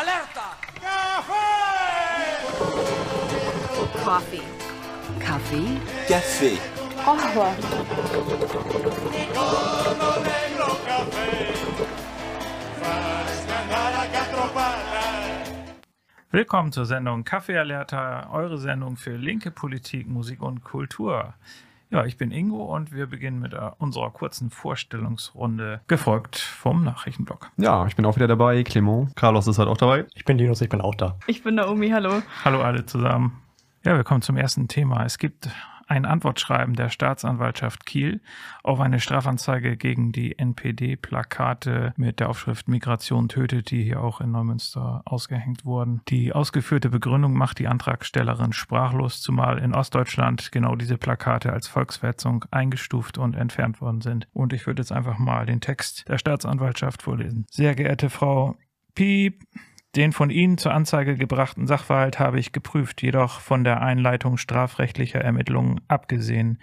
Alerta! Coffee. Kaffee? Café. Qahwa. Willkommen zur Sendung Kaffee Alerta, eure Sendung für linke Politik, Musik und Kultur. Ja, ich bin Ingo und wir beginnen mit äh, unserer kurzen Vorstellungsrunde, gefolgt vom Nachrichtenblock. Ja, ich bin auch wieder dabei. Clement. Carlos ist halt auch dabei. Ich bin Linus, ich bin auch da. Ich bin Naomi, hallo. Hallo alle zusammen. Ja, wir kommen zum ersten Thema. Es gibt ein Antwortschreiben der Staatsanwaltschaft Kiel auf eine Strafanzeige gegen die NPD-Plakate mit der Aufschrift Migration tötet, die hier auch in Neumünster ausgehängt wurden. Die ausgeführte Begründung macht die Antragstellerin sprachlos, zumal in Ostdeutschland genau diese Plakate als Volksverhetzung eingestuft und entfernt worden sind. Und ich würde jetzt einfach mal den Text der Staatsanwaltschaft vorlesen. Sehr geehrte Frau Piep, den von Ihnen zur Anzeige gebrachten Sachverhalt habe ich geprüft, jedoch von der Einleitung strafrechtlicher Ermittlungen abgesehen.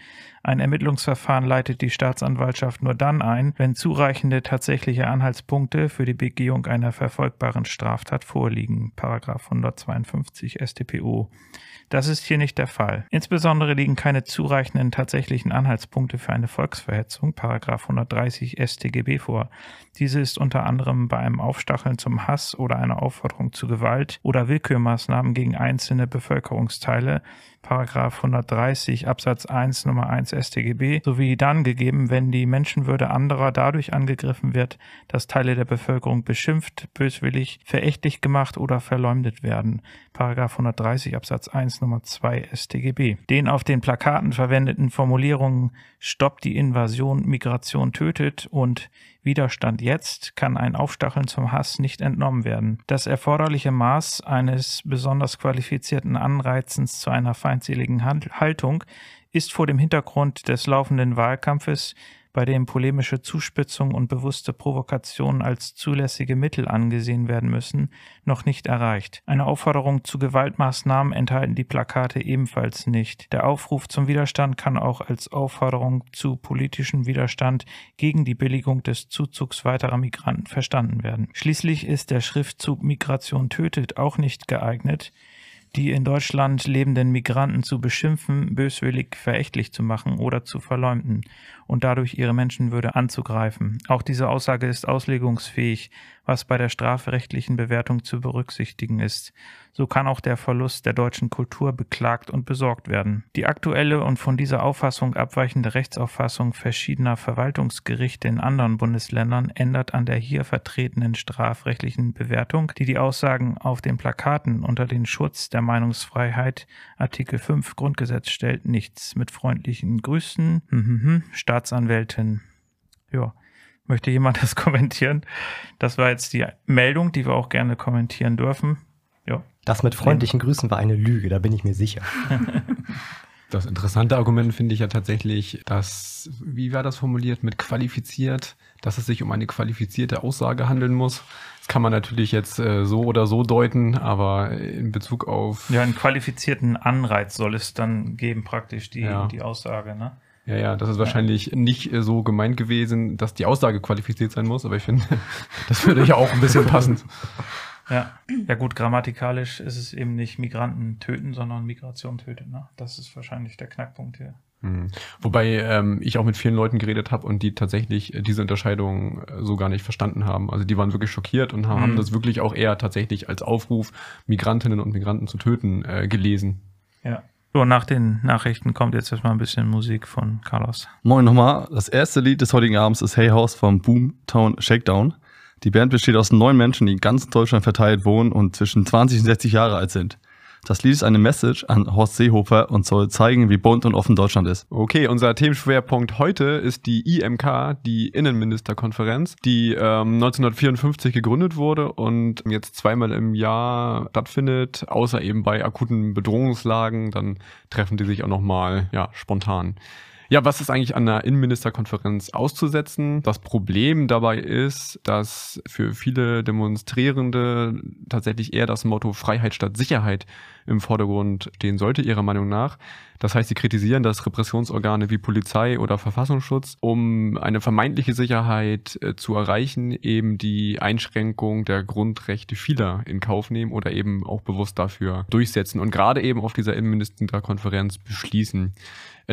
Ein Ermittlungsverfahren leitet die Staatsanwaltschaft nur dann ein, wenn zureichende tatsächliche Anhaltspunkte für die Begehung einer verfolgbaren Straftat vorliegen. Paragraph 152 StPO. Das ist hier nicht der Fall. Insbesondere liegen keine zureichenden tatsächlichen Anhaltspunkte für eine Volksverhetzung, Paragraph 130 StGB vor. Diese ist unter anderem bei einem Aufstacheln zum Hass oder einer Aufforderung zu Gewalt oder Willkürmaßnahmen gegen einzelne Bevölkerungsteile, Paragraph 130 Absatz 1 Nummer 1 StGB sowie dann gegeben, wenn die Menschenwürde anderer dadurch angegriffen wird, dass Teile der Bevölkerung beschimpft, böswillig, verächtlich gemacht oder verleumdet werden. Paragraph 130 Absatz 1 Nummer 2 StGB. Den auf den Plakaten verwendeten Formulierungen Stopp die Invasion, Migration tötet und Widerstand jetzt kann ein Aufstacheln zum Hass nicht entnommen werden. Das erforderliche Maß eines besonders qualifizierten Anreizens zu einer feindseligen Haltung ist vor dem Hintergrund des laufenden Wahlkampfes bei dem polemische Zuspitzung und bewusste Provokation als zulässige Mittel angesehen werden müssen, noch nicht erreicht. Eine Aufforderung zu Gewaltmaßnahmen enthalten die Plakate ebenfalls nicht. Der Aufruf zum Widerstand kann auch als Aufforderung zu politischem Widerstand gegen die Billigung des Zuzugs weiterer Migranten verstanden werden. Schließlich ist der Schriftzug Migration tötet auch nicht geeignet, die in Deutschland lebenden Migranten zu beschimpfen, böswillig verächtlich zu machen oder zu verleumden und dadurch ihre Menschenwürde anzugreifen. Auch diese Aussage ist auslegungsfähig, was bei der strafrechtlichen Bewertung zu berücksichtigen ist. So kann auch der Verlust der deutschen Kultur beklagt und besorgt werden. Die aktuelle und von dieser Auffassung abweichende Rechtsauffassung verschiedener Verwaltungsgerichte in anderen Bundesländern ändert an der hier vertretenen strafrechtlichen Bewertung, die die Aussagen auf den Plakaten unter den Schutz der Meinungsfreiheit Artikel 5 Grundgesetz stellt, nichts. Mit freundlichen Grüßen, mhm, Staatsanwältin. Ja. Möchte jemand das kommentieren? Das war jetzt die Meldung, die wir auch gerne kommentieren dürfen. Ja. Das mit freundlichen Grüßen war eine Lüge, da bin ich mir sicher. Das interessante Argument finde ich ja tatsächlich, dass, wie war das formuliert, mit qualifiziert, dass es sich um eine qualifizierte Aussage handeln muss. Das kann man natürlich jetzt äh, so oder so deuten, aber in Bezug auf. Ja, einen qualifizierten Anreiz soll es dann geben, praktisch die, ja. die Aussage, ne? Ja, ja, das ist wahrscheinlich ja. nicht äh, so gemeint gewesen, dass die Aussage qualifiziert sein muss, aber ich finde, das würde ja auch ein bisschen passen. Ja. ja gut, grammatikalisch ist es eben nicht Migranten töten, sondern Migration töten. Ne? Das ist wahrscheinlich der Knackpunkt hier. Hm. Wobei ähm, ich auch mit vielen Leuten geredet habe und die tatsächlich diese Unterscheidung äh, so gar nicht verstanden haben. Also die waren wirklich schockiert und haben, mhm. das wirklich auch eher tatsächlich als Aufruf, Migrantinnen und Migranten zu töten, äh, gelesen. Ja. So, nach den Nachrichten kommt jetzt erstmal ein bisschen Musik von Carlos. Moin nochmal. Das erste Lied des heutigen Abends ist Hey House vom Boomtown Shakedown. Die Band besteht aus neun Menschen, die in ganz Deutschland verteilt wohnen und zwischen 20 und 60 Jahre alt sind. Das Lied ist eine Message an Horst Seehofer und soll zeigen, wie bunt und offen Deutschland ist. Okay, unser Themenschwerpunkt heute ist die IMK, die Innenministerkonferenz, die ähm, 1954 gegründet wurde und jetzt zweimal im Jahr stattfindet, außer eben bei akuten Bedrohungslagen, dann treffen die sich auch nochmal ja, spontan. Ja, was ist eigentlich an der Innenministerkonferenz auszusetzen? Das Problem dabei ist, dass für viele Demonstrierende tatsächlich eher das Motto Freiheit statt Sicherheit im Vordergrund stehen sollte, ihrer Meinung nach. Das heißt, sie kritisieren, dass Repressionsorgane wie Polizei oder Verfassungsschutz, um eine vermeintliche Sicherheit äh, zu erreichen, eben die Einschränkung der Grundrechte vieler in Kauf nehmen oder eben auch bewusst dafür durchsetzen und gerade eben auf dieser Innenministerkonferenz beschließen.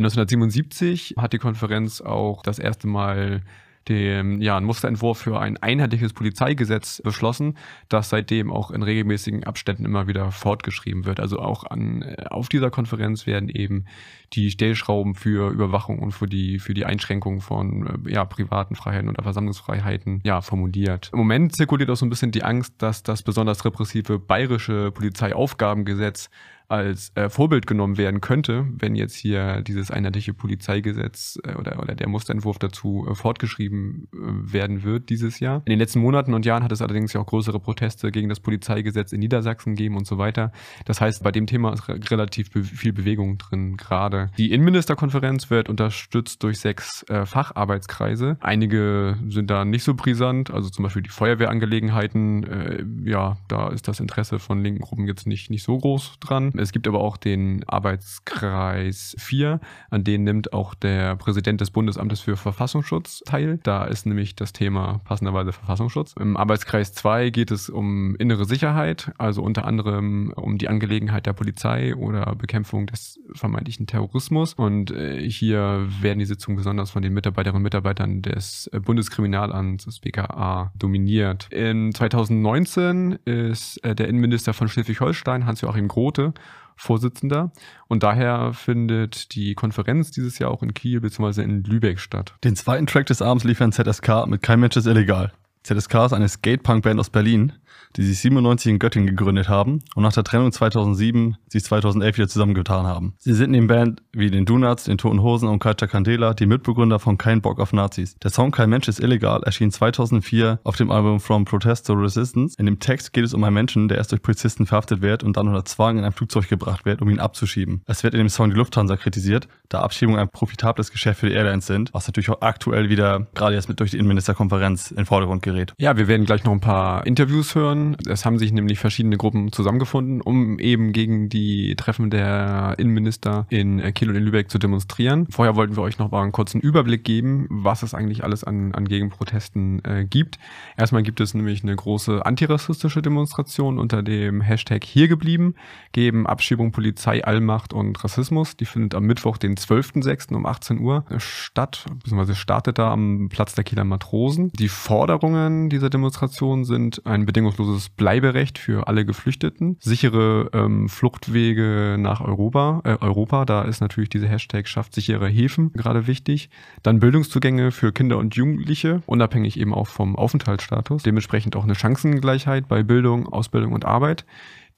1977 hat die Konferenz auch das erste Mal den, ja, einen Musterentwurf für ein einheitliches Polizeigesetz beschlossen, das seitdem auch in regelmäßigen Abständen immer wieder fortgeschrieben wird. Also auch an, äh, auf dieser Konferenz werden eben die Stellschrauben für Überwachung und für die, für die Einschränkung von äh, ja, privaten Freiheiten oder Versammlungsfreiheiten ja, formuliert. Im Moment zirkuliert auch so ein bisschen die Angst, dass das besonders repressive bayerische Polizeiaufgabengesetz als äh, Vorbild genommen werden könnte, wenn jetzt hier dieses einheitliche Polizeigesetz äh, oder, oder der Musterentwurf dazu äh, fortgeschrieben äh, werden wird dieses Jahr. In den letzten Monaten und Jahren hat es allerdings ja auch größere Proteste gegen das Polizeigesetz in Niedersachsen gegeben und so weiter. Das heißt, bei dem Thema ist re relativ be viel Bewegung drin gerade. Die Innenministerkonferenz wird unterstützt durch sechs äh, Facharbeitskreise. Einige sind da nicht so brisant, also zum Beispiel die Feuerwehrangelegenheiten. Äh, ja, da ist das Interesse von linken Gruppen jetzt nicht, nicht so groß dran. Es gibt aber auch den Arbeitskreis 4, an den nimmt auch der Präsident des Bundesamtes für Verfassungsschutz teil. Da ist nämlich das Thema passenderweise Verfassungsschutz. Im Arbeitskreis 2 geht es um innere Sicherheit, also unter anderem um die Angelegenheit der Polizei oder Bekämpfung des vermeintlichen Terrorismus. Und äh, hier werden die Sitzungen besonders von den Mitarbeiterinnen und Mitarbeitern des Bundeskriminalamts, des BKA, dominiert. In 2019 ist äh, der Innenminister von Schleswig-Holstein, Hans-Joachim Grote, Vorsitzender. Und daher findet die Konferenz dieses Jahr auch in Kiel bzw. in Lübeck statt. Den zweiten Track des Abends liefern ZSK mit Kein Mensch ist illegal. ZSK ist eine Skatepunk-Band aus Berlin, die sich 97 in Göttingen gegründet haben und nach der Trennung 2007 sich 2011 wieder zusammengetan haben. Sie sind neben Band wie den Donuts, den Toten Hosen und Kalter Candela die Mitbegründer von Kein Bock auf Nazis. Der Song Kein Mensch ist illegal erschien 2004 auf dem Album From Protest to Resistance. In dem Text geht es um einen Menschen, der erst durch Polizisten verhaftet wird und dann unter Zwang in ein Flugzeug gebracht wird, um ihn abzuschieben. Es wird in dem Song die Lufthansa kritisiert, da Abschiebungen ein profitables Geschäft für die Airlines sind, was natürlich auch aktuell wieder gerade jetzt mit durch die Innenministerkonferenz in Vordergrund gerät. Ja, wir werden gleich noch ein paar Interviews hören. Es haben sich nämlich verschiedene Gruppen zusammengefunden, um eben gegen die Treffen der Innenminister in Kiel und in Lübeck zu demonstrieren. Vorher wollten wir euch noch mal einen kurzen Überblick geben, was es eigentlich alles an, an Gegenprotesten äh, gibt. Erstmal gibt es nämlich eine große antirassistische Demonstration unter dem Hashtag hier geblieben, gegen Abschiebung, Polizei, Allmacht und Rassismus. Die findet am Mittwoch, den 12.06. um 18 Uhr statt, beziehungsweise startet da am Platz der Kieler Matrosen. Die Forderungen dieser Demonstration sind ein bedingungsloses Bleiberecht für alle Geflüchteten, sichere ähm, Fluchtwege nach Europa, äh, Europa, da ist natürlich diese Hashtag schafft sichere Häfen gerade wichtig. Dann Bildungszugänge für Kinder und Jugendliche, unabhängig eben auch vom Aufenthaltsstatus. Dementsprechend auch eine Chancengleichheit bei Bildung, Ausbildung und Arbeit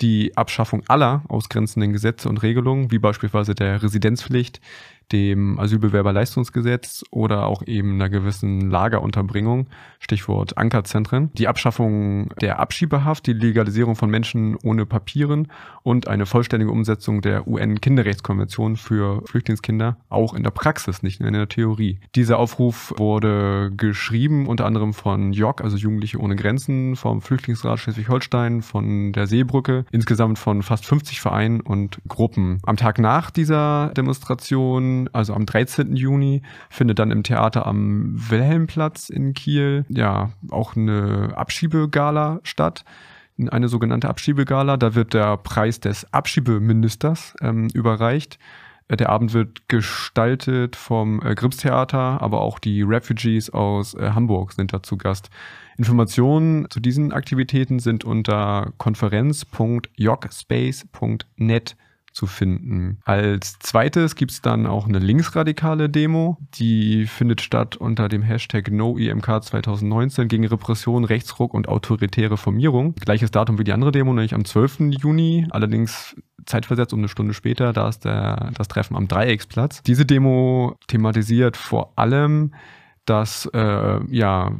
die Abschaffung aller ausgrenzenden Gesetze und Regelungen, wie beispielsweise der Residenzpflicht, dem Asylbewerberleistungsgesetz oder auch eben einer gewissen Lagerunterbringung, Stichwort Ankerzentren, die Abschaffung der Abschiebehaft, die Legalisierung von Menschen ohne Papieren und eine vollständige Umsetzung der UN-Kinderrechtskonvention für Flüchtlingskinder, auch in der Praxis, nicht nur in der Theorie. Dieser Aufruf wurde geschrieben unter anderem von JOG, also Jugendliche ohne Grenzen, vom Flüchtlingsrat Schleswig-Holstein, von der Seebrücke, insgesamt von fast 50 Vereinen und Gruppen. Am Tag nach dieser Demonstration also am 13. Juni, findet dann im Theater am Wilhelmplatz in Kiel ja auch eine Abschiebegala statt eine sogenannte Abschiebegala. Da wird der Preis des Abschiebeministers ähm, überreicht. Äh, der Abend wird gestaltet vom äh, Gripstheater, aber auch die Refugees aus äh, Hamburg sind da zu Gast. Informationen zu diesen Aktivitäten sind unter konferenz.jogspace.net zu finden. Als zweites gibt's dann auch eine linksradikale Demo, die findet statt unter dem Hashtag NoEMK 2019 gegen Repression, Rechtsruck und autoritäre Formierung. Gleiches Datum wie die andere Demo, nämlich am 12. Juni, allerdings zeitversetzt um eine Stunde später, da ist der, das Treffen am Dreiecksplatz. Diese Demo thematisiert vor allem dass äh, ja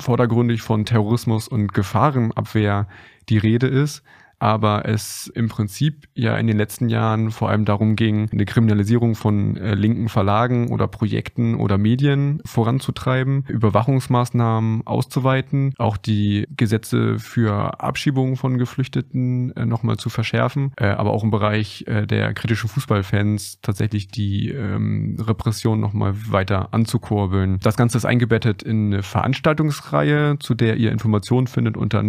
vordergründig von Terrorismus und Gefahrenabwehr die Rede ist, aber es im Prinzip ja in den letzten Jahren vor allem darum ging, eine Kriminalisierung von äh, linken Verlagen oder Projekten oder Medien voranzutreiben, Überwachungsmaßnahmen auszuweiten, auch die Gesetze für Abschiebungen von Geflüchteten äh, nochmal zu verschärfen, äh, aber auch im Bereich äh, der kritischen Fußballfans tatsächlich die ähm, Repression nochmal weiter anzukurbeln. Das Ganze ist eingebettet in eine Veranstaltungsreihe, zu der ihr Informationen findet unter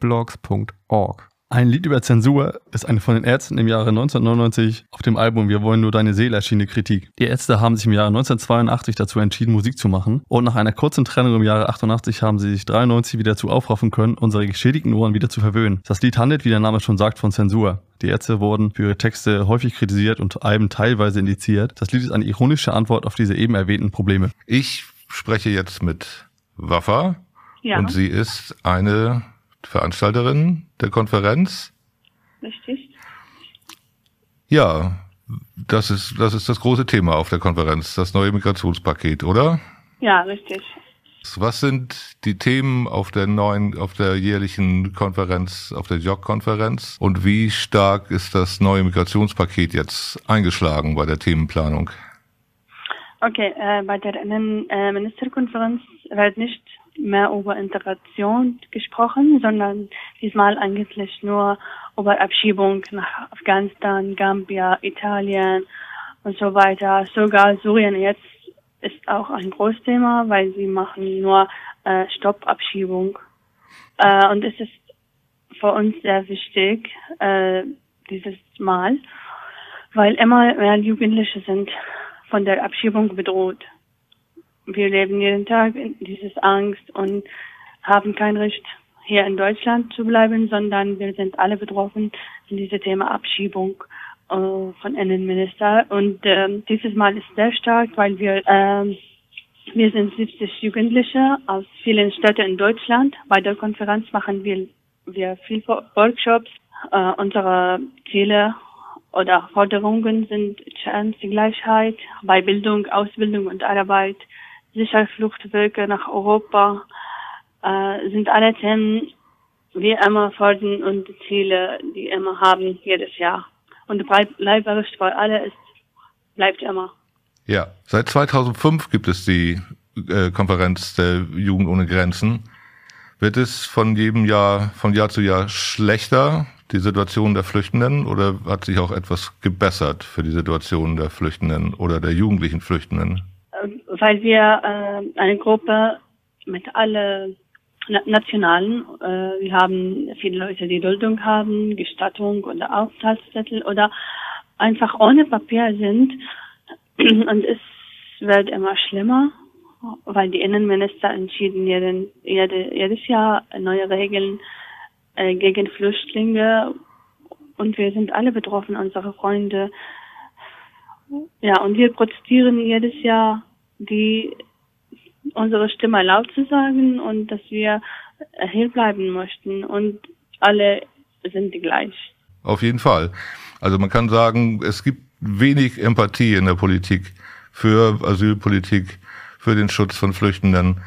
noemk2019.blackblogs.org. Ein Lied über Zensur ist eine von den Ärzten im Jahre 1999 auf dem Album Wir wollen nur deine Seele erschienene Kritik. Die Ärzte haben sich im Jahre 1982 dazu entschieden, Musik zu machen und nach einer kurzen Trennung im Jahre 88 haben sie sich 93 wieder dazu aufraffen können, unsere geschädigten Ohren wieder zu verwöhnen. Das Lied handelt, wie der Name schon sagt, von Zensur. Die Ärzte wurden für ihre Texte häufig kritisiert und Alben teilweise indiziert. Das Lied ist eine ironische Antwort auf diese eben erwähnten Probleme. Ich spreche jetzt mit Waffa Ja, und sie ist eine Veranstalterin der Konferenz. richtig. Ja, das ist, das ist das große Thema auf der Konferenz, das neue Migrationspaket, oder? Ja, richtig. Was sind die Themen auf der neuen, auf der jährlichen Konferenz, auf der JOC-Konferenz? Und wie stark ist das neue Migrationspaket jetzt eingeschlagen bei der Themenplanung? Okay, äh, bei der Innenministerkonferenz wird nicht mehr über Integration gesprochen, sondern diesmal eigentlich nur über Abschiebung nach Afghanistan, Gambia, Italien und so weiter. Sogar Syrien jetzt ist auch ein Großthema, weil sie machen nur äh, Stoppabschiebung. Äh, und es ist für uns sehr wichtig, äh, dieses Mal, weil immer mehr Jugendliche sind von der Abschiebung bedroht. Wir leben jeden Tag in dieses Angst und haben kein Recht, hier in Deutschland zu bleiben, sondern wir sind alle betroffen in diesem Thema Abschiebung äh, von Innenminister. Und ähm, dieses Mal ist sehr stark, weil wir ähm, wir sind 70 Jugendliche aus vielen Städten in Deutschland. Bei der Konferenz machen wir wir viel Workshops. Äh, unsere Ziele oder Forderungen sind Chancengleichheit bei Bildung, Ausbildung und Arbeit, sicher Fluchtwege nach Europa, äh, sind alle Themen, wie immer fordern und Ziele, die immer haben jedes Jahr. Und bleib, bleiberisch für alle ist, bleibt immer. Ja, seit 2005 gibt es die äh, Konferenz der Jugend ohne Grenzen. Wird es von jedem Jahr, von Jahr zu Jahr schlechter, die Situation der Flüchtenden, oder hat sich auch etwas gebessert für die Situation der Flüchtenden oder der jugendlichen Flüchtenden? Weil wir äh, eine Gruppe mit alle Na Nationalen, äh, wir haben viele Leute, die Duldung haben, Gestattung oder Aufenthaltszettel oder einfach ohne Papier sind. Und es wird immer schlimmer, weil die Innenminister entschieden jeden, jede, jedes Jahr neue Regeln äh, gegen Flüchtlinge und wir sind alle betroffen, unsere Freunde. Ja, und wir protestieren jedes Jahr, die unsere Stimme laut zu sagen und dass wir hier bleiben möchten und alle sind gleich. Auf jeden Fall. Also man kann sagen, es gibt wenig Empathie in der Politik für Asylpolitik, für den Schutz von Flüchtenden.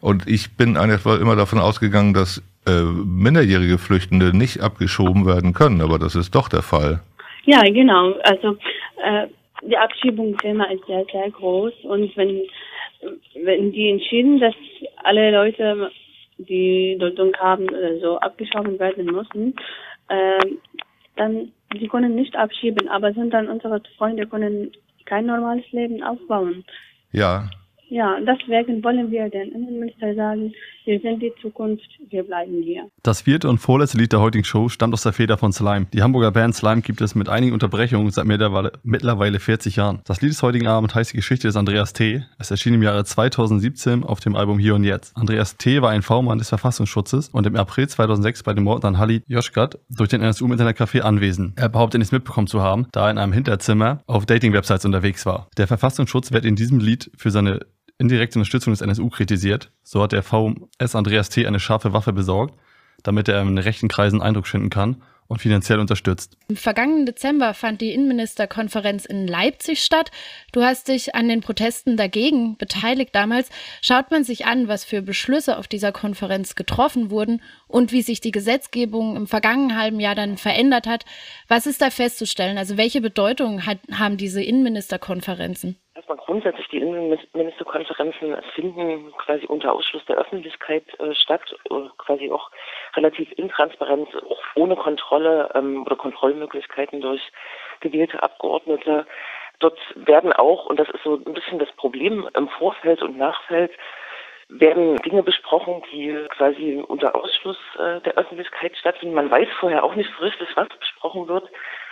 Und ich bin einfach immer davon ausgegangen, dass äh, minderjährige Flüchtende nicht abgeschoben werden können, aber das ist doch der Fall. Ja, genau. Also äh, die Abschiebungsthema ist sehr, sehr groß und wenn wenn die entschieden, dass alle Leute, die Duldung haben oder so, abgeschoben werden müssen, äh, dann sie können nicht abschieben, aber sondern unsere Freunde können kein normales Leben aufbauen. Ja, Ja, deswegen wollen wir den Innenminister sagen, wir sind die Zukunft, wir bleiben hier. Das vierte und vorletzte Lied der heutigen Show stammt aus der Feder von Slime. Die Hamburger Band Slime gibt es mit einigen Unterbrechungen seit mittlerweile, mittlerweile 40 Jahren. Das Lied des heutigen Abend heißt die Geschichte des Andreas T. Es erschien im Jahre 2017 auf dem Album Hier und Jetzt. Andreas T. war ein V-Mann des Verfassungsschutzes und im April 2006 bei dem Mord an Halid Joschkat durch den NSU-Internetcafé anwesend. Er behauptet nichts mitbekommen zu haben, da er in einem Hinterzimmer auf Dating-Websites unterwegs war. Der Verfassungsschutz wird in diesem Lied für seine indirekte Unterstützung des NSU kritisiert. So hat der VS Andreas T. eine scharfe Waffe besorgt, damit er in rechten Kreisen Eindruck schinden kann und finanziell unterstützt. Im vergangenen Dezember fand die Innenministerkonferenz in Leipzig statt. Du hast dich an den Protesten dagegen beteiligt damals. Schaut man sich an, was für Beschlüsse auf dieser Konferenz getroffen wurden und wie sich die Gesetzgebung im vergangenen halben Jahr dann verändert hat, was ist da festzustellen? Also welche Bedeutung hat, haben diese Innenministerkonferenzen? Erstmal grundsätzlich die Innenministerkonferenzen finden quasi unter Ausschluss der Öffentlichkeit äh, statt, äh, quasi auch relativ intransparent, auch ohne Kontrolle ähm, oder Kontrollmöglichkeiten durch gewählte Abgeordnete. Dort werden auch, und das ist so ein bisschen das Problem im Vorfeld und Nachfeld, werden Dinge besprochen, die quasi unter Ausschluss äh, der Öffentlichkeit stattfinden. Man weiß vorher auch nicht so richtig, was besprochen wird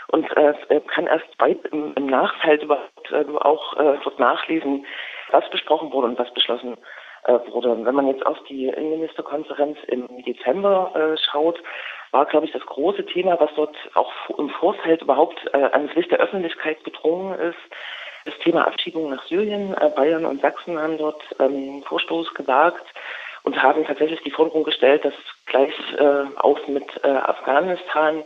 und äh, kann erst weit im, im Nachfeld überhaupt äh, auch äh, dort nachlesen, was besprochen wurde und was beschlossen äh, wurde. Wenn man jetzt auf die Innenministerkonferenz im Dezember äh, schaut, war, glaube ich, das große Thema, was dort auch im Vorfeld überhaupt äh, ans Licht der Öffentlichkeit gedrungen ist, das Thema Abschiebung nach Syrien. Äh, Bayern und Sachsen haben dort ähm, Vorstoß gewagt und haben tatsächlich die Forderung gestellt, dass gleich äh, auch mit äh, Afghanistan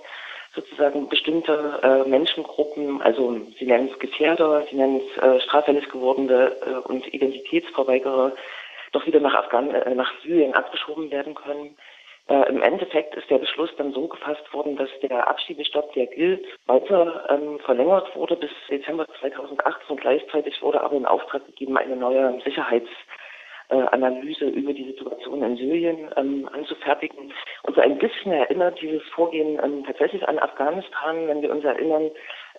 sozusagen bestimmte äh, Menschengruppen, also sie nennen es Gefährder, sie nennen es äh, straffällig gewordene äh, und Identitätsverweigerer, doch wieder nach, Afghan äh, nach Syrien abgeschoben werden können. Äh, Im Endeffekt ist der Beschluss dann so gefasst worden, dass der Abschiebestopp, der gilt, weiter ähm, verlängert wurde bis Dezember 2018. Gleichzeitig wurde aber in Auftrag gegeben, eine neue Sicherheits- äh, Analyse über die Situation in Syrien ähm, anzufertigen. Und so ein bisschen erinnert dieses Vorgehen ähm, tatsächlich an Afghanistan. Wenn wir uns erinnern,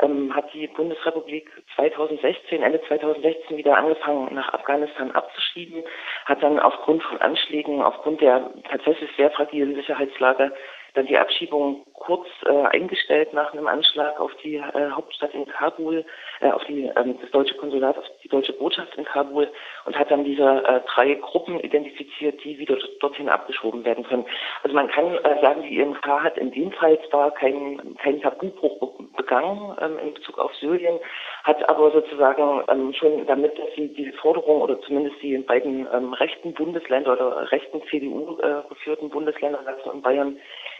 ähm, hat die Bundesrepublik 2016, Ende 2016 wieder angefangen, nach Afghanistan abzuschieben, hat dann aufgrund von Anschlägen, aufgrund der tatsächlich sehr fragilen Sicherheitslage dann die Abschiebung kurz äh, eingestellt nach einem Anschlag auf die äh, Hauptstadt in Kabul, äh, auf die, ähm, das deutsche Konsulat, auf die deutsche Botschaft in Kabul und hat dann diese äh, drei Gruppen identifiziert, die wieder dorthin abgeschoben werden können. Also man kann äh, sagen, die IMK hat in dem Fall zwar keinen kein Tabubruch begangen ähm, in Bezug auf Syrien, hat aber sozusagen ähm, schon damit, dass sie die Forderung oder zumindest die beiden ähm, rechten Bundesländer oder rechten CDU äh, geführten Bundesländer Sachsen und Bayern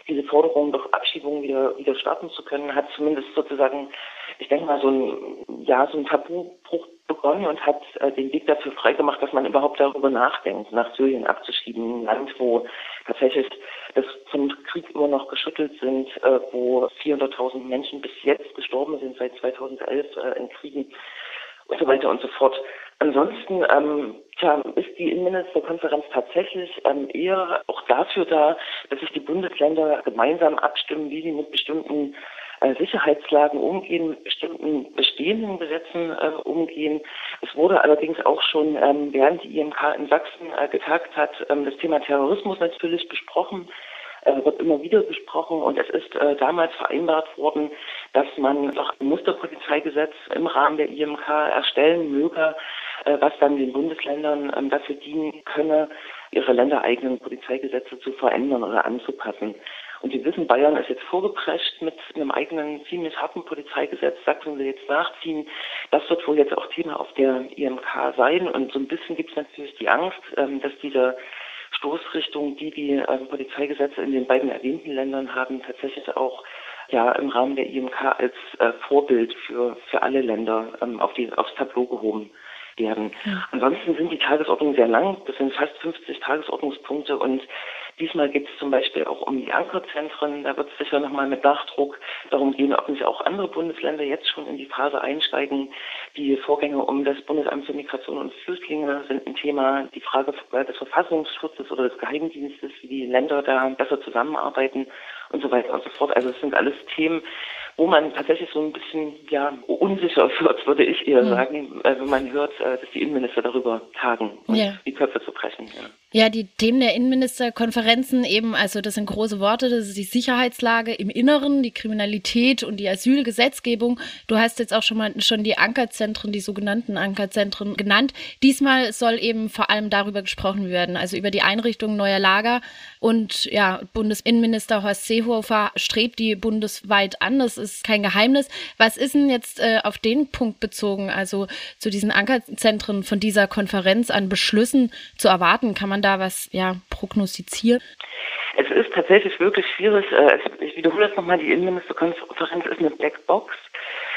diese Forderung durch Abschiebung wieder, wieder starten zu können, hat zumindest sozusagen, ich denke mal, so ein, ja, so ein Tabubruch begonnen und hat äh, den Weg dafür freigemacht, dass man überhaupt darüber nachdenkt, nach Syrien abzuschieben. Ein Land, wo tatsächlich das vom Krieg immer noch geschüttelt sind, äh, wo 400.000 Menschen bis jetzt gestorben sind seit 2011 äh, in Kriegen und so weiter und so fort. Ansonsten ähm, tja, ist die Innenministerkonferenz tatsächlich ähm, eher auch dafür da, dass sich die Bundesländer gemeinsam abstimmen, wie sie mit bestimmten äh, Sicherheitslagen umgehen, mit bestimmten bestehenden Gesetzen äh, umgehen. Es wurde allerdings auch schon, ähm, während die IMK in Sachsen äh, getagt hat, ähm, das Thema Terrorismus natürlich besprochen äh, wird immer wieder besprochen und es ist äh, damals vereinbart worden, dass man noch ein Musterpolizeigesetz im Rahmen der IMK erstellen möge, was dann den Bundesländern ähm, dafür dienen könne, ihre ländereigenen Polizeigesetze zu verändern oder anzupassen. Und Sie wissen, Bayern ist jetzt vorgeprescht mit einem eigenen ziemlich harten Polizeigesetz. Sachsen will jetzt nachziehen. Das wird wohl jetzt auch Thema auf der IMK sein. Und so ein bisschen gibt es natürlich die Angst, ähm, dass diese Stoßrichtung, die die ähm, Polizeigesetze in den beiden erwähnten Ländern haben, tatsächlich auch ja im Rahmen der IMK als äh, Vorbild für, für alle Länder auf die, aufs Tableau gehoben werden. Ja. Ansonsten sind die Tagesordnungen sehr lang. Das sind fast 50 Tagesordnungspunkte und diesmal geht es zum Beispiel auch um die Ankerzentren. Da wird es sicher nochmal mit Nachdruck darum gehen, ob nicht auch andere Bundesländer jetzt schon in die Phase einsteigen. Die Vorgänge um das Bundesamt für Migration und Flüchtlinge sind ein Thema. Die Frage des Verfassungsschutzes oder des Geheimdienstes, wie die Länder da besser zusammenarbeiten und so weiter und so fort. Also es sind alles Themen, wo man tatsächlich so ein bisschen ja unsicher wird, würde ich eher mhm. sagen, äh, wenn man hört, äh, dass die Innenminister darüber tagen und ja. die Köpfe zu brechen. Ja. Ja, die Themen der Innenministerkonferenzen eben, also das sind große Worte, das ist die Sicherheitslage im Inneren, die Kriminalität und die Asylgesetzgebung. Du hast jetzt auch schon mal schon die Ankerzentren, die sogenannten Ankerzentren genannt. Diesmal soll eben vor allem darüber gesprochen werden, also über die Einrichtung neuer Lager. Und ja, Bundesinnenminister Horst Seehofer strebt die bundesweit an. Das ist kein Geheimnis. Was ist denn jetzt äh, auf den Punkt bezogen, also zu diesen Ankerzentren von dieser Konferenz an Beschlüssen zu erwarten? Kann man man da was ja prognostizieren? Es ist tatsächlich wirklich schwierig. Äh, ich wiederhole das nochmal, die Innenministerkonferenz ist eine Blackbox.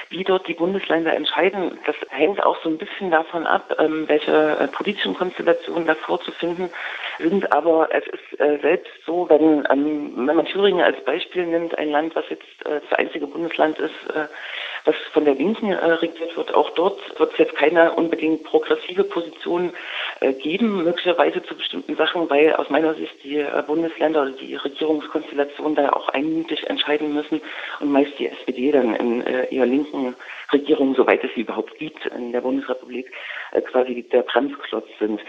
Wie dort die Bundesländer entscheiden, das hängt auch so ein bisschen davon ab, ähm, welche äh, politischen Konstellationen da vorzufinden sind. Aber es ist äh, selbst so, wenn, ähm, wenn man Thüringen als Beispiel nimmt, ein Land, was jetzt das einzige Bundesland ist, was von der Linken regiert wird, auch dort wird es jetzt keine unbedingt progressive Position geben, möglicherweise zu bestimmten Sachen, weil aus meiner Sicht die Bundesländer oder die Regierungskonstellation da auch einmütig entscheiden müssen und meist die SPD dann in ihrer linken Regierungen, soweit es sie überhaupt gibt in der Bundesrepublik, äh, quasi der Bremsklotz sind.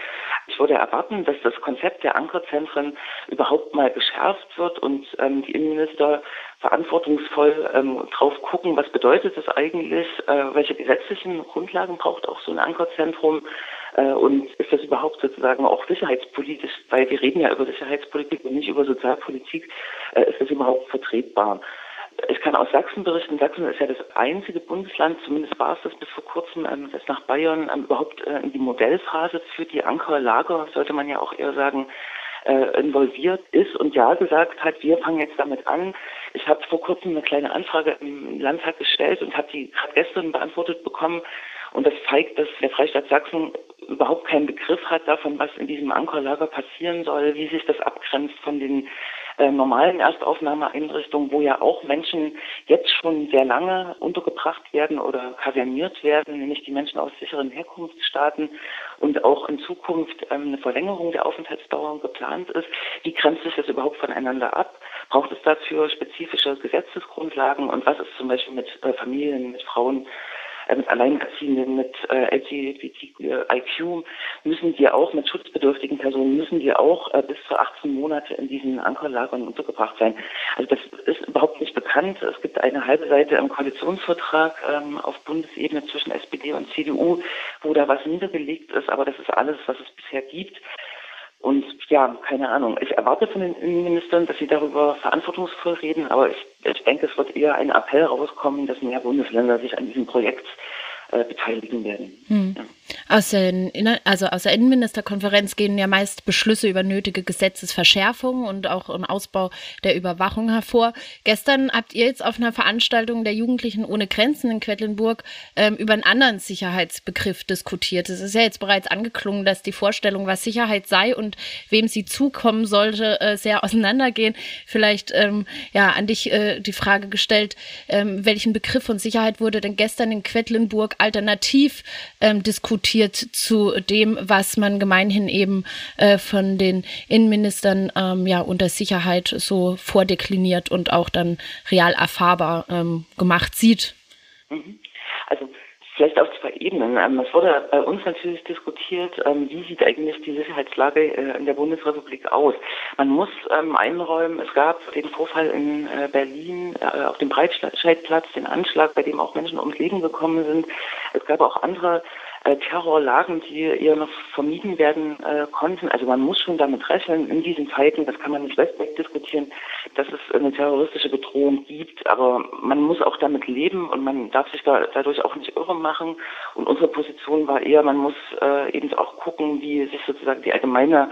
Ich würde erwarten, dass das Konzept der Ankerzentren überhaupt mal geschärft wird und ähm, die Innenminister verantwortungsvoll ähm, drauf gucken, was bedeutet das eigentlich, äh, welche gesetzlichen Grundlagen braucht auch so ein Ankerzentrum äh, und ist das überhaupt sozusagen auch sicherheitspolitisch, weil wir reden ja über Sicherheitspolitik und nicht über Sozialpolitik, äh, ist das überhaupt vertretbar? Ich kann aus Sachsen berichten. Sachsen ist ja das einzige Bundesland, zumindest war es das bis vor kurzem, ähm, das nach Bayern ähm, überhaupt äh, in die Modellphase für die Ankerlager, sollte man ja auch eher sagen, äh, involviert ist und ja gesagt hat, wir fangen jetzt damit an. Ich habe vor kurzem eine kleine Anfrage im Landtag gestellt und habe die gerade gestern beantwortet bekommen. Und das zeigt, dass der Freistaat Sachsen überhaupt keinen Begriff hat davon, was in diesem Ankerlager passieren soll, wie sich das abgrenzt von den äh, normalen Erstaufnahmeeinrichtungen, wo ja auch Menschen jetzt schon sehr lange untergebracht werden oder kaserniert werden, nämlich die Menschen aus sicheren Herkunftsstaaten und auch in Zukunft ähm, eine Verlängerung der Aufenthaltsdauer geplant ist. Wie grenzt sich das überhaupt voneinander ab? Braucht es dafür spezifische Gesetzesgrundlagen und was ist zum Beispiel mit äh, Familien, mit Frauen, äh, mit Alleinerziehenden, mit äh, LGBTIQ, müssen wir auch, mit schutzbedürftigen Personen, müssen wir auch äh, bis zu 18 Monate in diesen Ankerlagern untergebracht sein. Also das ist überhaupt nicht bekannt. Es gibt eine halbe Seite im Koalitionsvertrag ähm, auf Bundesebene zwischen SPD und CDU, wo da was niedergelegt ist, aber das ist alles, was es bisher gibt. Und ja, keine Ahnung. Ich erwarte von den Innenministern, dass sie darüber verantwortungsvoll reden, aber ich, ich denke, es wird eher ein Appell rauskommen, dass mehr Bundesländer sich an diesem Projekt äh, beteiligen werden. Hm. Ja. Aus, den, also aus der Innenministerkonferenz gehen ja meist Beschlüsse über nötige Gesetzesverschärfungen und auch einen Ausbau der Überwachung hervor. Gestern habt ihr jetzt auf einer Veranstaltung der Jugendlichen ohne Grenzen in Quedlinburg ähm, über einen anderen Sicherheitsbegriff diskutiert. Es ist ja jetzt bereits angeklungen, dass die Vorstellung, was Sicherheit sei und wem sie zukommen sollte, äh, sehr auseinandergehen. Vielleicht ähm, ja an dich äh, die Frage gestellt, ähm, welchen Begriff von Sicherheit wurde denn gestern in Quedlinburg alternativ ähm, diskutiert zu dem, was man gemeinhin eben äh, von den Innenministern ähm, ja unter Sicherheit so vordekliniert und auch dann real erfahrbar ähm, gemacht sieht. Mhm. Also Vielleicht auf zwei Ebenen. Ähm, es wurde bei uns natürlich diskutiert, ähm, wie sieht eigentlich die Sicherheitslage äh, in der Bundesrepublik aus. Man muss ähm, einräumen, es gab den Vorfall in äh, Berlin äh, auf dem Breitscheidplatz, den Anschlag, bei dem auch Menschen ums Leben gekommen sind. Es gab auch andere äh, Terrorlagen, die eher noch vermieden werden äh, konnten. Also man muss schon damit rechnen, in diesen Zeiten, das kann man nicht wegdiskutieren, dass es eine terroristische Bedrohung gibt, aber man muss auch damit leben und man darf sich da dadurch auch nicht irre machen. Und unsere Position war eher, man muss äh, eben auch gucken, wie sich sozusagen die allgemeine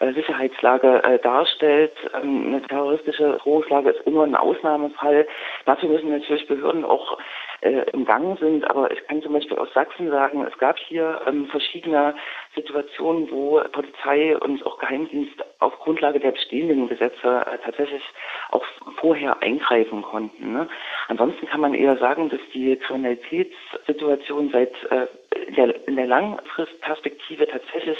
äh, Sicherheitslage äh, darstellt. Ähm, eine terroristische Drohungslage ist immer ein Ausnahmefall. Dafür müssen natürlich Behörden auch äh, im Gang sind. Aber ich kann zum Beispiel aus Sachsen sagen, es gab hier ähm, verschiedene Situationen, wo Polizei und auch Geheimdienst auf Grundlage der bestehenden Gesetze äh, tatsächlich auch vorher eingreifen konnten. Ne? Ansonsten kann man eher sagen, dass die Kriminalitätssituation seit äh, der, in der Langfristperspektive tatsächlich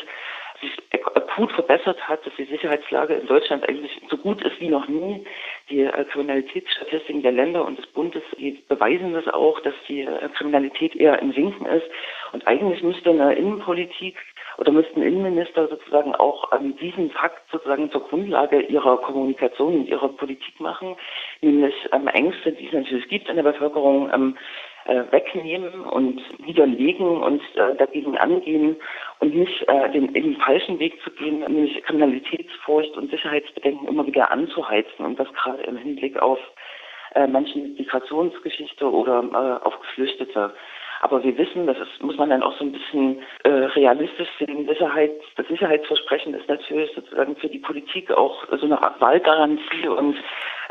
sich akut verbessert hat, dass die Sicherheitslage in Deutschland eigentlich so gut ist wie noch nie. Die äh, Kriminalitätsstatistiken der Länder und des Bundes beweisen das auch, dass die äh, Kriminalität eher im Sinken ist. Und eigentlich müsste eine Innenpolitik oder müssten Innenminister sozusagen auch ähm, diesen Fakt sozusagen zur Grundlage ihrer Kommunikation und ihrer Politik machen, nämlich ähm, Ängste, die es natürlich gibt in der Bevölkerung, ähm, äh, wegnehmen und widerlegen und äh, dagegen angehen und nicht äh, den, den falschen Weg zu gehen, nämlich Kriminalitätsfurcht und Sicherheitsbedenken immer wieder anzuheizen und das gerade im Hinblick auf äh, mit Migrationsgeschichte oder äh, auf Geflüchtete. Aber wir wissen, das ist, muss man dann auch so ein bisschen äh, realistisch sehen. Sicherheit, das Sicherheitsversprechen ist natürlich sozusagen für die Politik auch so eine Art Wahlgarantie und äh,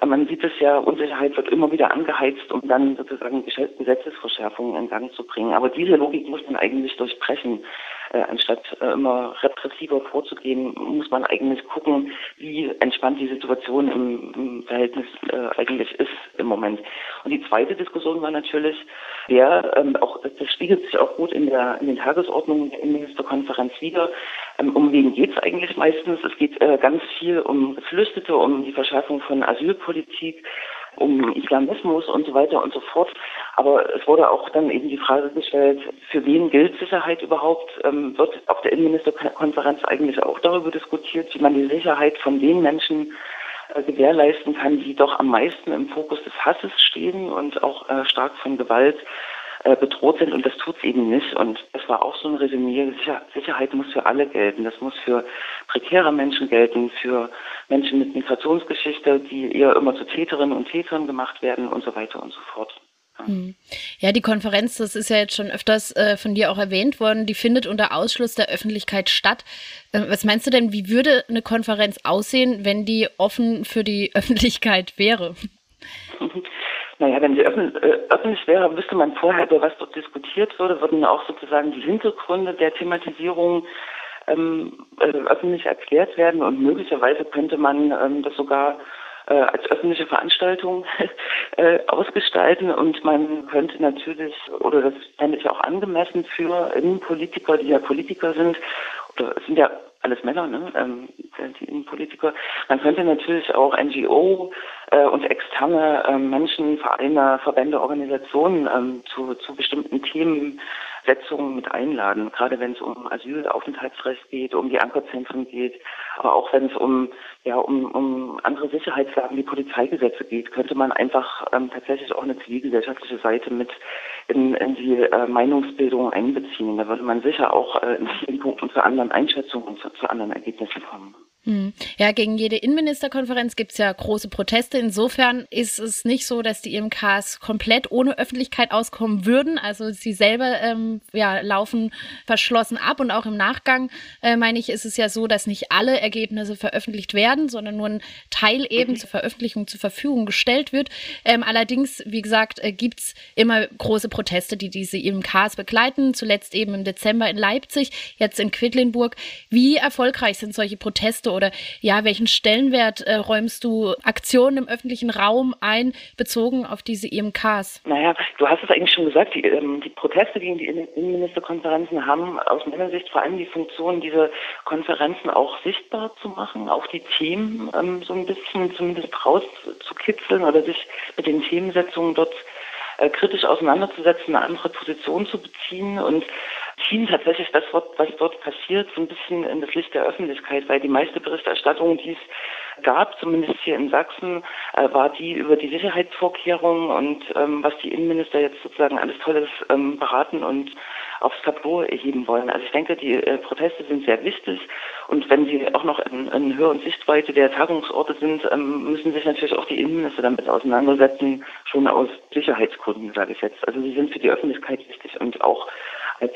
man sieht es ja, Unsicherheit wird immer wieder angeheizt, um dann sozusagen Gesetzesverschärfungen in Gang zu bringen. Aber diese Logik muss man eigentlich durchbrechen. Äh, anstatt äh, immer repressiver vorzugehen, muss man eigentlich gucken, wie entspannt die Situation im, im Verhältnis äh, eigentlich ist im Moment. Und die zweite Diskussion war natürlich, wer, ähm, auch, das spiegelt sich auch gut in, der, in den Tagesordnungen der Innenministerkonferenz wieder, ähm, um wen geht es eigentlich meistens? Es geht äh, ganz viel um Geflüchtete, um die Verschärfung von Asylpolitik, um Islamismus und so weiter und so fort. Aber es wurde auch dann eben die Frage gestellt, für wen gilt Sicherheit überhaupt? Ähm, wird auf der Innenministerkonferenz eigentlich auch darüber diskutiert, wie man die Sicherheit von den Menschen äh, gewährleisten kann, die doch am meisten im Fokus des Hasses stehen und auch äh, stark von Gewalt äh, bedroht sind und das tut es eben nicht. Und es war auch so ein Resümee, Sicher Sicherheit muss für alle gelten. Das muss für prekäre Menschen gelten, für Menschen mit Migrationsgeschichte, die eher immer zu Täterinnen und Tätern gemacht werden und so weiter und so fort. Hm. Ja, die Konferenz, das ist ja jetzt schon öfters äh, von dir auch erwähnt worden, die findet unter Ausschluss der Öffentlichkeit statt. Äh, was meinst du denn, wie würde eine Konferenz aussehen, wenn die offen für die Öffentlichkeit wäre? Naja, wenn sie äh, öffentlich wäre, wüsste man vorher, über was dort diskutiert würde, würden auch sozusagen die Hintergründe der Thematisierung ähm, äh, öffentlich erklärt werden und möglicherweise könnte man ähm, das sogar äh, als öffentliche Veranstaltung äh, ausgestalten und man könnte natürlich, oder das fände ich auch angemessen für Innenpolitiker, die ja Politiker sind, oder es sind ja alles Männer, ne? ähm, die Innenpolitiker. Man könnte natürlich auch NGO äh, und externe äh, Menschen, Vereine, Verbände, Organisationen ähm, zu, zu bestimmten Themensetzungen mit einladen, gerade wenn es um Asylaufenthaltsrecht geht, um die Ankerzentren geht, aber auch wenn es um ja um, um andere Sicherheitslagen wie Polizeigesetze geht, könnte man einfach ähm, tatsächlich auch eine zivilgesellschaftliche Seite mit in, in die äh, Meinungsbildung einbeziehen. Da würde man sicher auch äh, in vielen Punkten zu anderen Einschätzungen und zu, zu anderen Ergebnissen kommen. Hm. Ja, gegen jede Innenministerkonferenz gibt es ja große Proteste. Insofern ist es nicht so, dass die IMKs komplett ohne Öffentlichkeit auskommen würden. Also sie selber ähm, ja, laufen verschlossen ab und auch im Nachgang, äh, meine ich, ist es ja so, dass nicht alle Ergebnisse veröffentlicht werden, sondern nur ein Teil eben mhm. zur Veröffentlichung zur Verfügung gestellt wird. Ähm, allerdings, wie gesagt, äh, gibt es immer große Proteste, die diese IMKs begleiten. Zuletzt eben im Dezember in Leipzig, jetzt in Quedlinburg. Wie erfolgreich sind solche Proteste oder ja, welchen Stellenwert äh, räumst du Aktionen im öffentlichen Raum ein, bezogen auf diese IMKs? Naja, du hast es eigentlich schon gesagt, die, ähm, die Proteste gegen die Innenministerkonferenzen haben aus meiner Sicht vor allem die Funktion, diese Konferenzen auch sichtbar zu machen, auch die Themen ähm, so ein bisschen zumindest rauszukitzeln oder sich mit den Themensetzungen dort äh, kritisch auseinanderzusetzen, eine andere Position zu beziehen und ziehen tatsächlich das, was dort passiert, so ein bisschen in das Licht der Öffentlichkeit, weil die meiste Berichterstattung, die es gab, zumindest hier in Sachsen, äh, war die über die Sicherheitsvorkehrungen und ähm, was die Innenminister jetzt sozusagen alles Tolles ähm, beraten und aufs Tableau erheben wollen. Also ich denke, die äh, Proteste sind sehr wichtig und wenn sie auch noch in, in Höhe und Sichtweite der Tagungsorte sind, ähm, müssen sich natürlich auch die Innenminister damit auseinandersetzen, schon aus Sicherheitsgründen, sage ich jetzt. Also sie sind für die Öffentlichkeit wichtig und auch als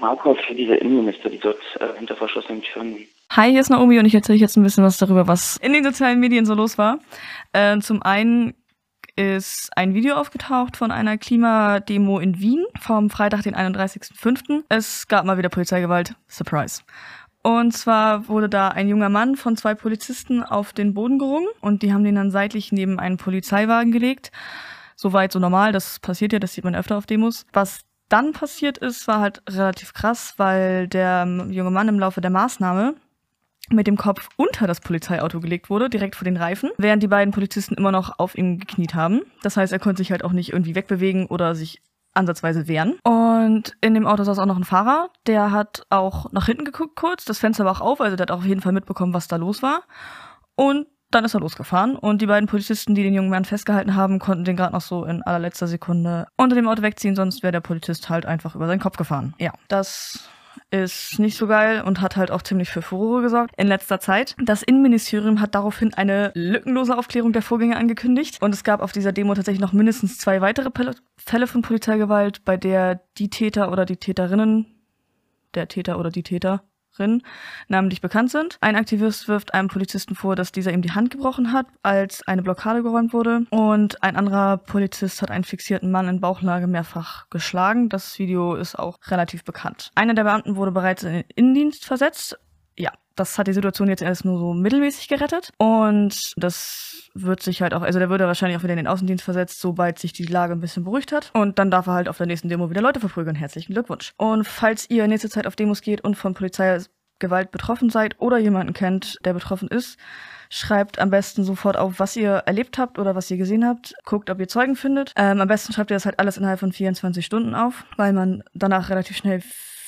Marker für diese Innenminister, die dort äh, hinter verschlossenen Türen Hi, hier ist Naomi und ich erzähle jetzt ein bisschen was darüber, was in den sozialen Medien so los war. Äh, zum einen ist ein Video aufgetaucht von einer Klimademo in Wien vom Freitag, den 31.05. Es gab mal wieder Polizeigewalt. Surprise. Und zwar wurde da ein junger Mann von zwei Polizisten auf den Boden gerungen und die haben den dann seitlich neben einen Polizeiwagen gelegt. Soweit so normal, das passiert ja, das sieht man öfter auf Demos. Was dann passiert ist, war halt relativ krass, weil der junge Mann im Laufe der Maßnahme mit dem Kopf unter das Polizeiauto gelegt wurde, direkt vor den Reifen, während die beiden Polizisten immer noch auf ihm gekniet haben. Das heißt, er konnte sich halt auch nicht irgendwie wegbewegen oder sich ansatzweise wehren. Und in dem Auto saß auch noch ein Fahrer, der hat auch nach hinten geguckt kurz, das Fenster war auch auf, also der hat auch auf jeden Fall mitbekommen, was da los war. Und dann ist er losgefahren und die beiden Polizisten, die den jungen Mann festgehalten haben, konnten den gerade noch so in allerletzter Sekunde unter dem Auto wegziehen, sonst wäre der Polizist halt einfach über seinen Kopf gefahren. Ja, das ist nicht so geil und hat halt auch ziemlich für Furore gesorgt in letzter Zeit. Das Innenministerium hat daraufhin eine lückenlose Aufklärung der Vorgänge angekündigt und es gab auf dieser Demo tatsächlich noch mindestens zwei weitere Fälle von Polizeigewalt, bei der die Täter oder die Täterinnen, der Täter oder die Täter namentlich bekannt sind. Ein Aktivist wirft einem Polizisten vor, dass dieser ihm die Hand gebrochen hat, als eine Blockade geräumt wurde. Und ein anderer Polizist hat einen fixierten Mann in Bauchlage mehrfach geschlagen. Das Video ist auch relativ bekannt. Einer der Beamten wurde bereits in den Innendienst versetzt. Ja, das hat die Situation jetzt erst nur so mittelmäßig gerettet. Und das wird sich halt auch, also der würde wahrscheinlich auch wieder in den Außendienst versetzt, sobald sich die Lage ein bisschen beruhigt hat. Und dann darf er halt auf der nächsten Demo wieder Leute verprügeln. Herzlichen Glückwunsch. Und falls ihr in nächster Zeit auf Demos geht und von Polizeigewalt betroffen seid oder jemanden kennt, der betroffen ist, schreibt am besten sofort auf, was ihr erlebt habt oder was ihr gesehen habt. Guckt, ob ihr Zeugen findet. Ähm, am besten schreibt ihr das halt alles innerhalb von 24 Stunden auf, weil man danach relativ schnell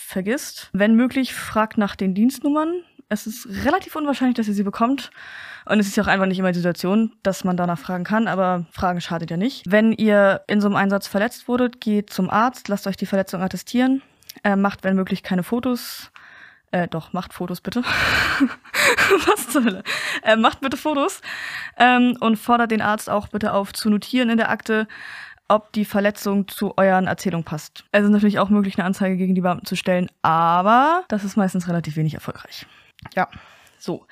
vergisst. Wenn möglich, fragt nach den Dienstnummern es ist relativ unwahrscheinlich, dass ihr sie bekommt. Und es ist ja auch einfach nicht immer die Situation, dass man danach fragen kann, aber Fragen schadet ja nicht. Wenn ihr in so einem Einsatz verletzt wurdet, geht zum Arzt, lasst euch die Verletzung attestieren, äh, macht, wenn möglich, keine Fotos. Äh, doch, macht Fotos bitte. Was zur Hölle? Äh, macht bitte Fotos ähm, und fordert den Arzt auch bitte auf zu notieren in der Akte, ob die Verletzung zu euren Erzählungen passt. Es ist natürlich auch möglich, eine Anzeige gegen die Beamten zu stellen, aber das ist meistens relativ wenig erfolgreich. Ja, so.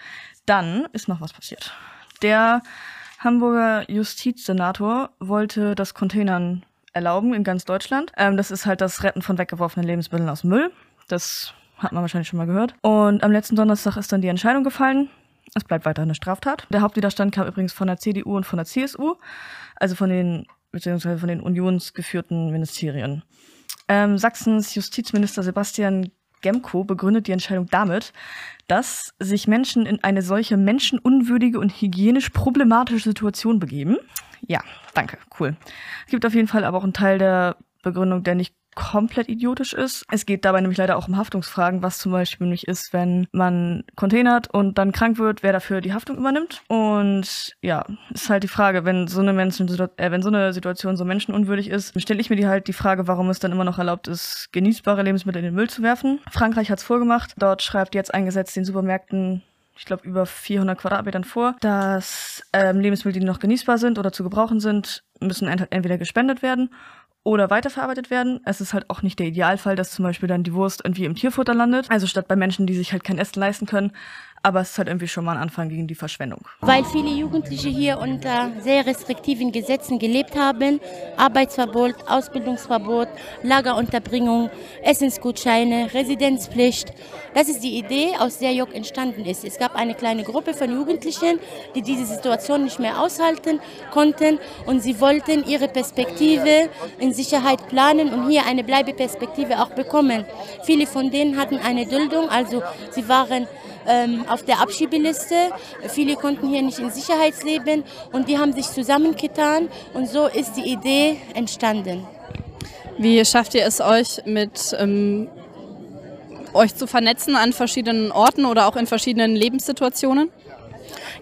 Dann ist noch was passiert. Der Hamburger Justizsenator wollte das Containern erlauben in ganz Deutschland. Ähm, das ist halt das Retten von weggeworfenen Lebensmitteln aus Müll. Das hat man wahrscheinlich schon mal gehört. Und am letzten Donnerstag ist dann die Entscheidung gefallen. Es bleibt weiter eine Straftat. Der Hauptwiderstand kam übrigens von der CDU und von der CSU, also von den beziehungsweise von den unionsgeführten Ministerien. Ähm, Sachsens Justizminister Sebastian Gemco begründet die Entscheidung damit, dass sich Menschen in eine solche menschenunwürdige und hygienisch problematische Situation begeben. Ja, danke, cool. Es gibt auf jeden Fall aber auch einen Teil der Begründung, der nicht komplett idiotisch ist. Es geht dabei nämlich leider auch um Haftungsfragen, was zum Beispiel nämlich ist, wenn man containert und dann krank wird, wer dafür die Haftung übernimmt. Und ja, ist halt die Frage, wenn so eine Menschen, äh, wenn so eine Situation so menschenunwürdig ist, stelle ich mir die halt die Frage, warum es dann immer noch erlaubt ist, genießbare Lebensmittel in den Müll zu werfen. Frankreich hat es vorgemacht. Dort schreibt jetzt ein Gesetz den Supermärkten ich glaube, über 400 Quadratmetern vor, dass ähm, Lebensmittel, die noch genießbar sind oder zu gebrauchen sind, müssen entweder gespendet werden oder weiterverarbeitet werden. Es ist halt auch nicht der Idealfall, dass zum Beispiel dann die Wurst irgendwie im Tierfutter landet. Also statt bei Menschen, die sich halt kein Essen leisten können. Aber es ist halt irgendwie schon mal ein Anfang gegen die Verschwendung. Weil viele Jugendliche hier unter sehr restriktiven Gesetzen gelebt haben. Arbeitsverbot, Ausbildungsverbot, Lagerunterbringung, Essensgutscheine, Residenzpflicht. Das ist die Idee, aus der JOG entstanden ist. Es gab eine kleine Gruppe von Jugendlichen, die diese Situation nicht mehr aushalten konnten und sie wollten ihre Perspektive in Sicherheit planen und hier eine Bleibeperspektive auch bekommen. Viele von denen hatten eine Duldung, also sie waren ähm, auf der Abschiebeliste. Viele konnten hier nicht in Sicherheit leben und die haben sich zusammengetan und so ist die Idee entstanden. Wie schafft ihr es euch mit ähm, euch zu vernetzen an verschiedenen Orten oder auch in verschiedenen Lebenssituationen?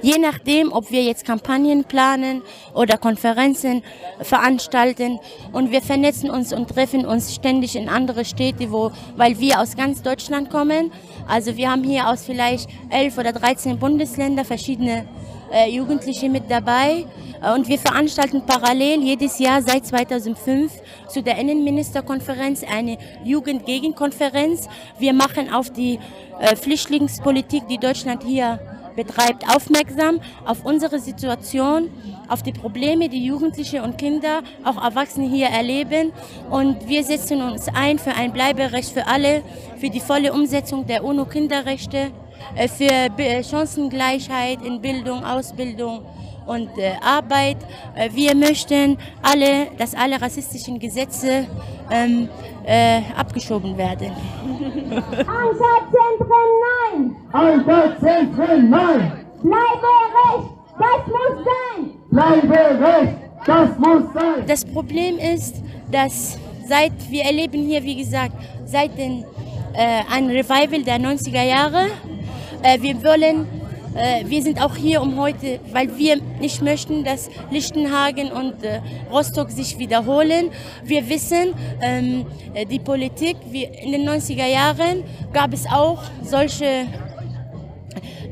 Je nachdem, ob wir jetzt Kampagnen planen oder Konferenzen veranstalten und wir vernetzen uns und treffen uns ständig in andere Städte, wo, weil wir aus ganz Deutschland kommen. Also wir haben hier aus vielleicht elf oder 13 Bundesländer verschiedene äh, Jugendliche mit dabei. Und wir veranstalten parallel jedes Jahr seit 2005 zu der Innenministerkonferenz eine Jugendgegenkonferenz. Wir machen auf die äh, Flüchtlingspolitik, die Deutschland hier betreibt, aufmerksam auf unsere Situation, auf die Probleme, die Jugendliche und Kinder, auch Erwachsene hier erleben. Und wir setzen uns ein für ein Bleiberecht für alle, für die volle Umsetzung der UNO-Kinderrechte, äh, für Chancengleichheit in Bildung, Ausbildung und äh, Arbeit. Äh, wir möchten alle, dass alle rassistischen Gesetze ähm, äh, abgeschoben werden. Einsatzzentren nein! Einsatzzentren nein! Bleibe das muss sein! Bleibe das muss sein! Das Problem ist, dass seit, wir erleben hier, wie gesagt, seit den, äh, ein Revival der 90er Jahre, äh, wir wollen Äh, wir sind auch hier um heute, weil wir nicht möchten, dass Lichtenhagen und äh, Rostock sich wiederholen. Wir wissen, ähm, äh, die Politik, wie in den 90er Jahren gab es auch solche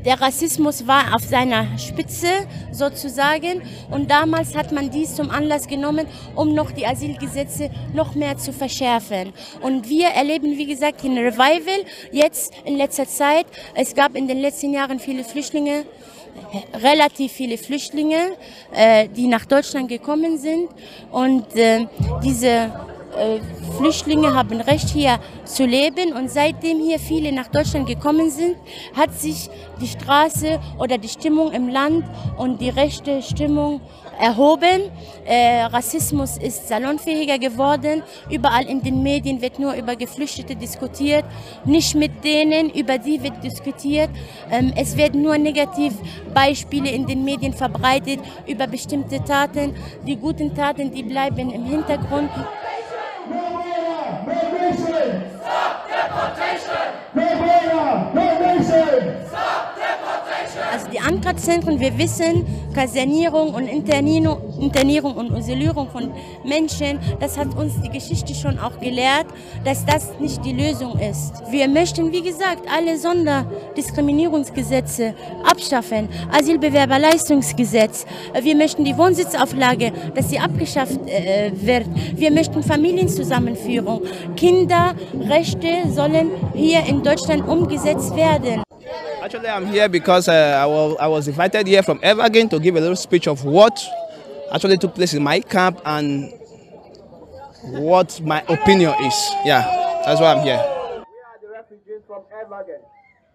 der Rassismus war auf seiner Spitze sozusagen und damals hat man dies zum Anlass genommen, um noch die Asylgesetze noch mehr zu verschärfen. Und wir erleben, wie gesagt, ein Revival jetzt in letzter Zeit. Es gab in den letzten Jahren viele Flüchtlinge, relativ viele Flüchtlinge, äh, die nach Deutschland gekommen sind und äh, diese äh, Flüchtlinge haben Recht hier zu leben und seitdem hier viele nach Deutschland gekommen sind, hat sich die Straße oder die Stimmung im Land und die rechte Stimmung erhoben. Äh, Rassismus ist salonfähiger geworden. Überall in den Medien wird nur über Geflüchtete diskutiert, nicht mit denen, über die wird diskutiert. Ähm, es werden nur Negativbeispiele in den Medien verbreitet über bestimmte Taten. Die guten Taten, die bleiben im Hintergrund. no murder, more, more, more, more racism. Stop Also die Ankerzentren, wir wissen, Kasernierung und Internierung, und Isolierung von Menschen, das hat uns die Geschichte schon auch gelehrt, dass das nicht die Lösung ist. Wir möchten, wie gesagt, alle Sonderdiskriminierungsgesetze abschaffen, Asylbewerberleistungsgesetz. Wir möchten die Wohnsitzauflage, dass sie abgeschafft äh, wird. Wir möchten Familienzusammenführung. Kinderrechte sollen hier in Deutschland umgesetzt werden. Actually, I'm here because uh, I, was, I was invited here from Evergreen to give a little speech of what actually took place in my camp and what my opinion is. Yeah, that's why I'm here.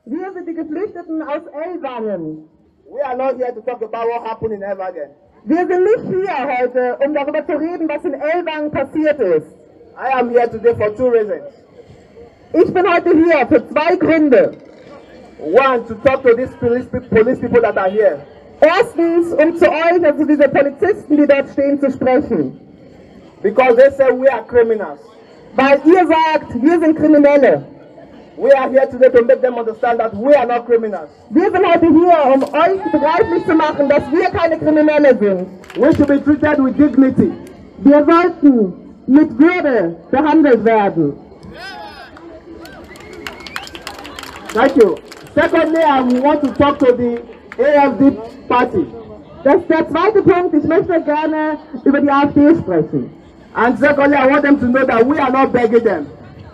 Wir sind die Geflüchteten aus Ellwangen. We are not here to talk about what happened in Ellwangen. Wir sind nicht hier heute, um darüber zu reden, was in Ellwangen passiert ist. I am here today for two reasons. Ich bin heute hier für zwei Gründe. One, to talk to these police, police people that are here. Erstens, um zu euch, also diese Polizisten, die dort stehen, zu sprechen. Because they say we are criminals. Weil ihr sagt, wir sind Kriminelle. We are here today to make them understand that we are not criminals. Wir sind heute hier, um euch begreiflich zu machen, dass wir keine Kriminelle sind. We should be treated with dignity. Wir sollten mit Würde behandelt werden. Thank you. Secondly, I want to talk to the AFD party. Das ist der zweite Punkt. Ich möchte gerne über die AfD sprechen. And secondly, I want them to know that we are not begging them.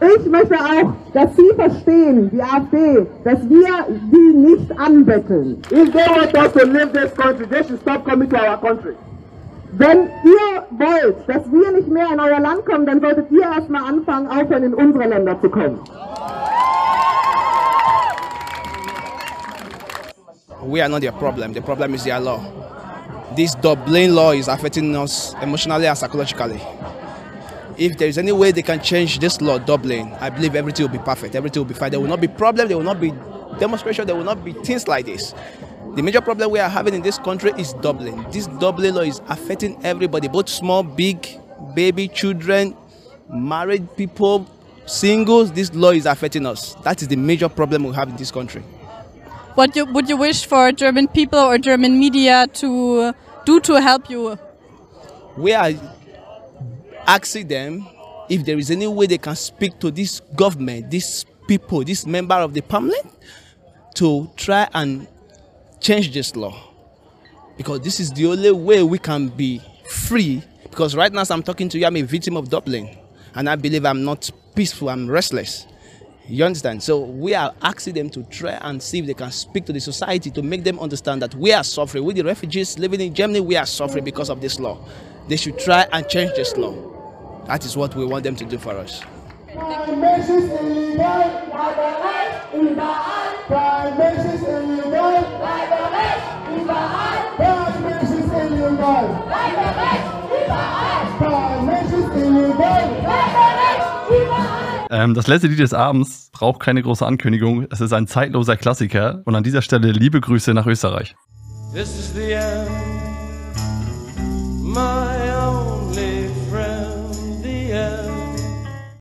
Ich möchte auch, dass Sie verstehen, die AfD, dass wir sie nicht anbetteln. If they want us to leave this country, they should stop coming to our country. Wenn ihr wollt, dass wir nicht mehr in euer Land kommen, dann solltet ihr erstmal anfangen, aufhören, in unsere Länder zu kommen. We are not their problem. The problem is their law. This Dublin law is affecting us emotionally and psychologically. If there is any way they can change this law, Dublin, I believe everything will be perfect. Everything will be fine. There will not be problem. There will not be demonstration. There will not be things like this. The major problem we are having in this country is Dublin. This Dublin law is affecting everybody, both small, big, baby, children, married people, singles. This law is affecting us. That is the major problem we have in this country. What you, would you wish for German people or German media to do to help you? We are asking them if there is any way they can speak to this government, these people, this member of the parliament, to try and change this law. Because this is the only way we can be free. Because right now, as I'm talking to you, I'm a victim of Dublin. And I believe I'm not peaceful, I'm restless. You understand? So we are asking them to try and see if they can speak to the society to make them understand that we are suffering. We, the refugees living in Germany, we are suffering because of this law. They should try and change this law. That is what we want them to do for us. Ähm, das letzte Lied des Abends braucht keine große Ankündigung. Es ist ein zeitloser Klassiker. Und an dieser Stelle liebe Grüße nach Österreich. This is the end, my